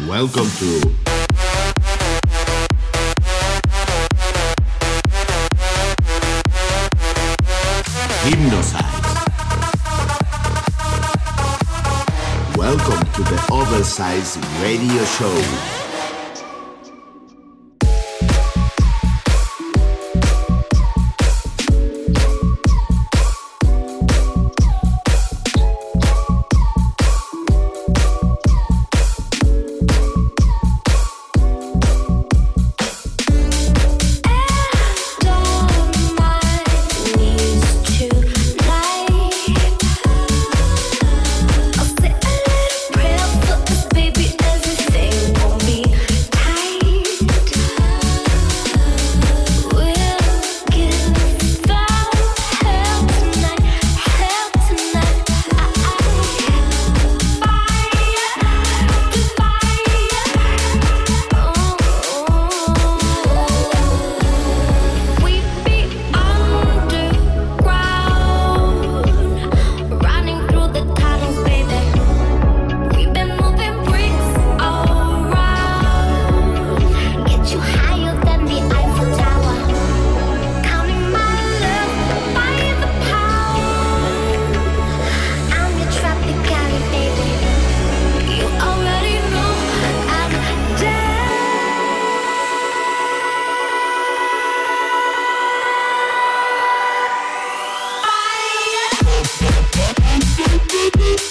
Welcome to Hypnosize. Welcome to the Oversize Radio Show.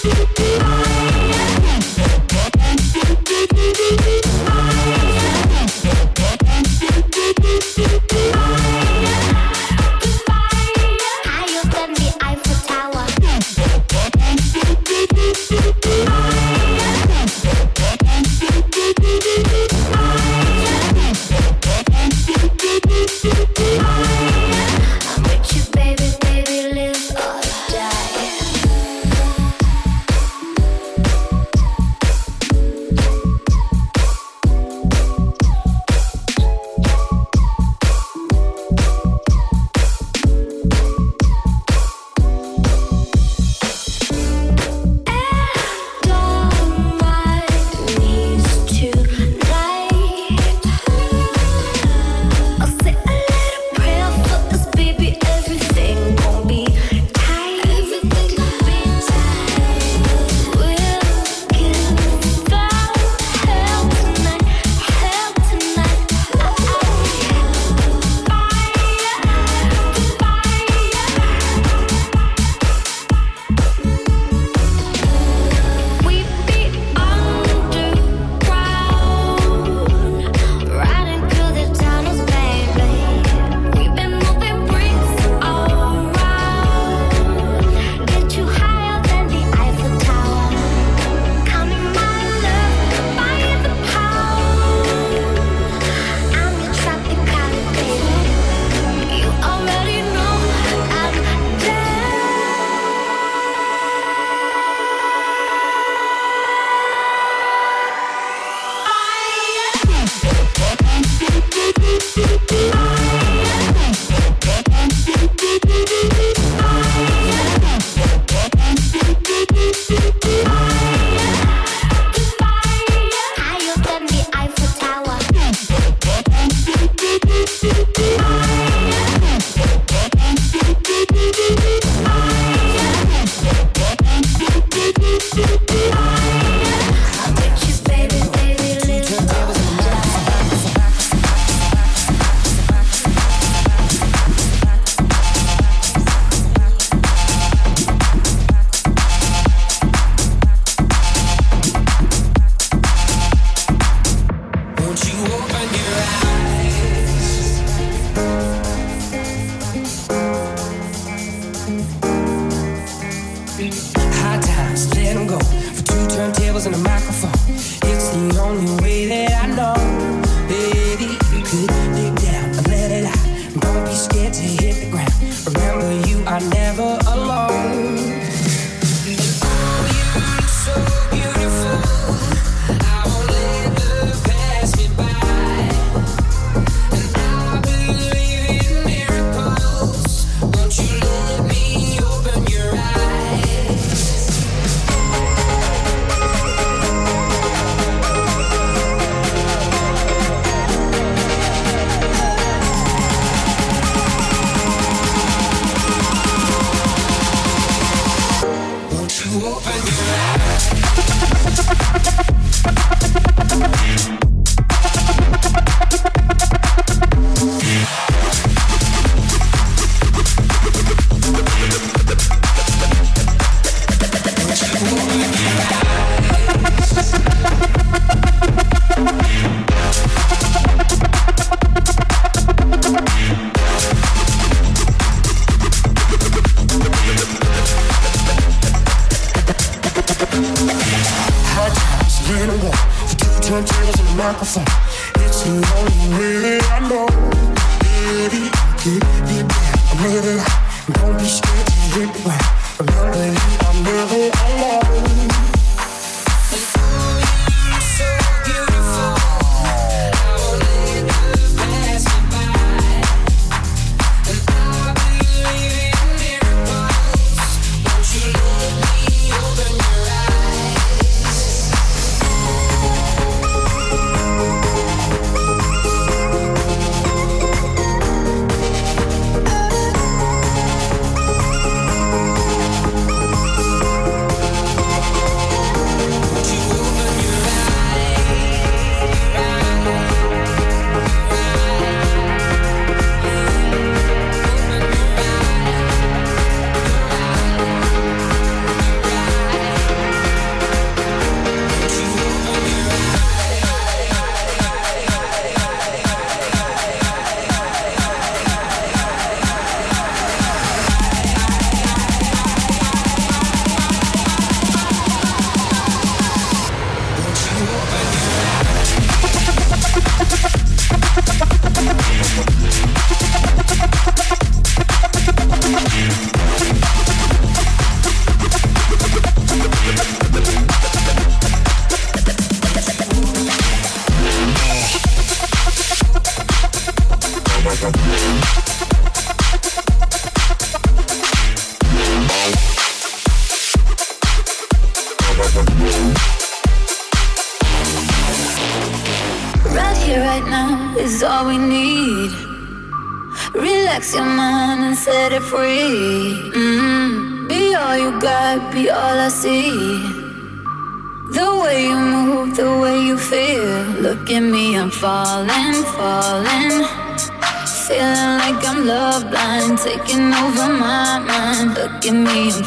Yeah.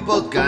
Podcast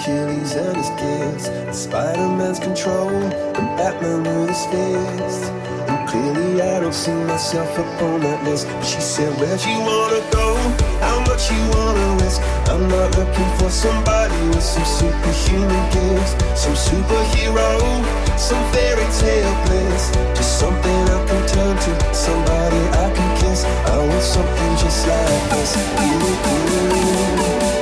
Achilles and his gifts, and Spider-Man's control, and Batman with his fist. And clearly I don't see myself up on that list. But she said, Where'd you wanna go? How much you wanna risk? I'm not looking for somebody with some superhuman gifts, some superhero, some fairy tale bliss. Just something I can turn to, somebody I can kiss. I want something just like this. Ooh, ooh,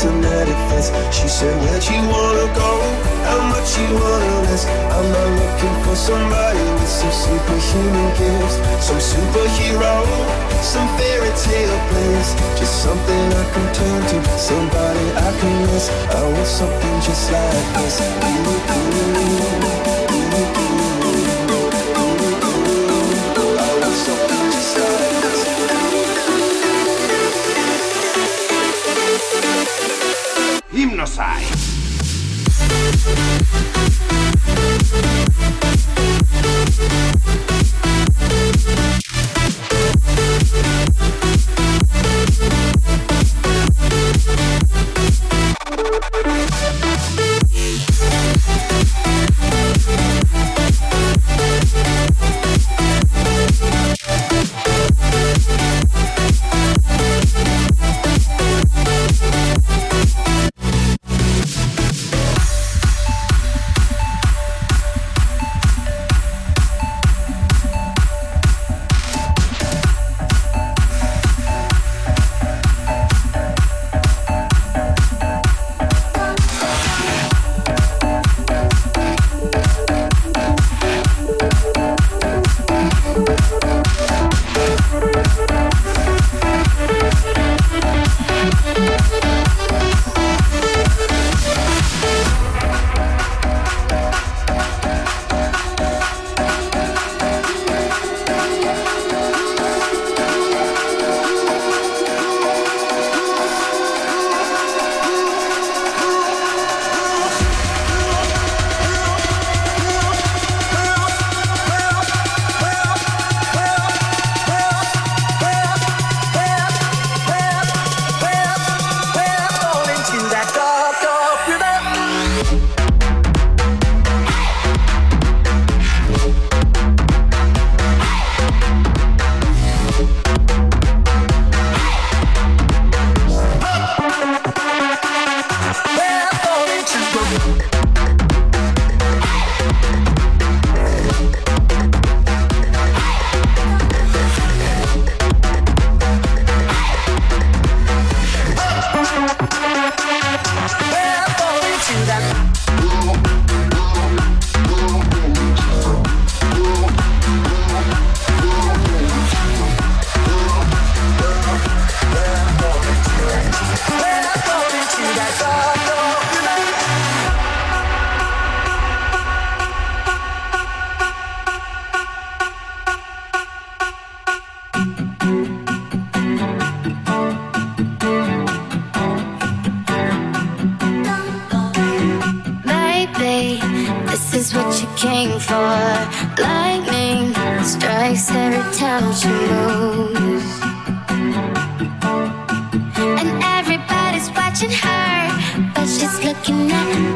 that's an edifice. She said, Where'd you wanna go? How much you wanna risk? I'm not looking for somebody with some superhuman gifts, some superhero, some fairy tale bliss. Just something I can turn to, somebody I can miss. I want something just like this. Ooh, ooh. Side. watching her, but she's looking at me.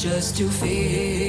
just to feel.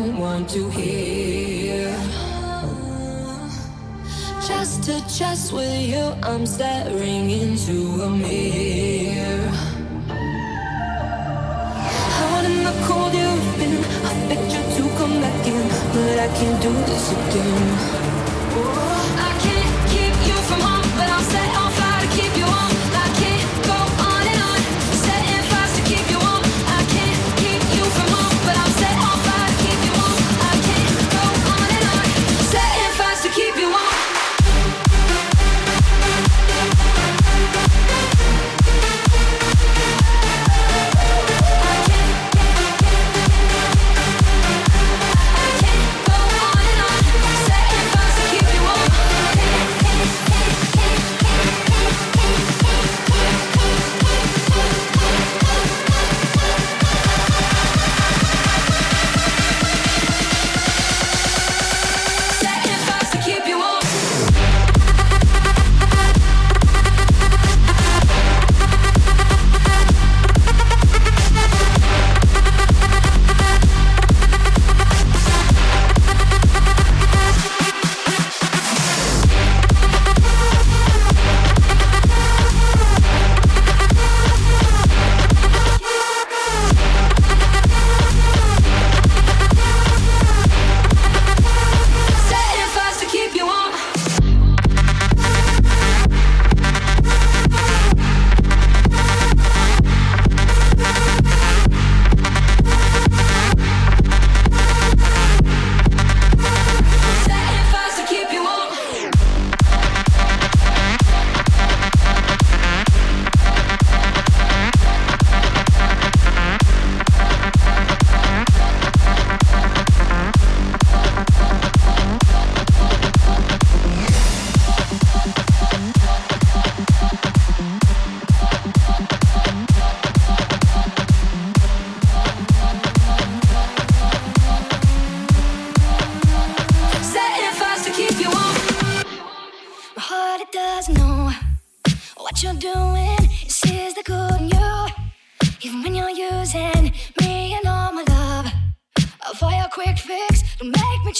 don't want to hear. Chest to chest with you, I'm staring into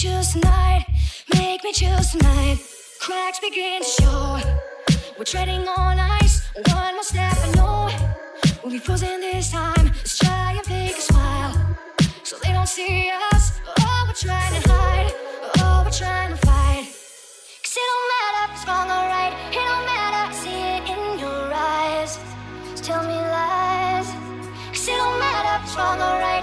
choose tonight, make me choose tonight. Cracks begin to show. We're treading on ice, one more step, I know. We'll be frozen this time. Let's try and fake a smile so they don't see us. Oh, we're trying to hide. Oh, we're trying to fight. Cause it don't matter if it's wrong or right. It don't matter. I see it in your eyes. So tell me lies. Cause it don't matter if it's wrong or right.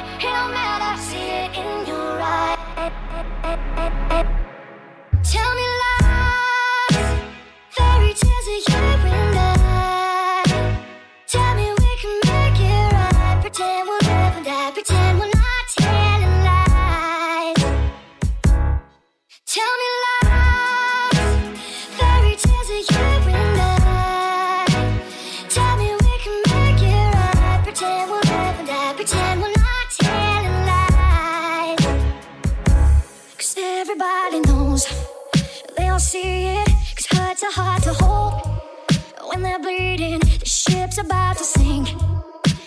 I'll see it. Cause hearts are hard to hold when they're bleeding. The ship's about to sink,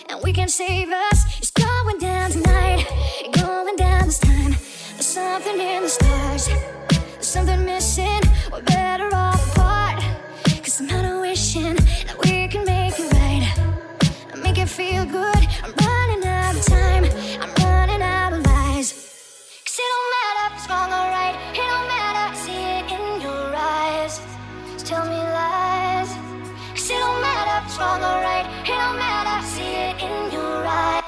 and we can't save us. It's going down tonight, going down this time. There's something in the stars, there's something missing. We're better off. for the right. It don't matter, see it in your eyes.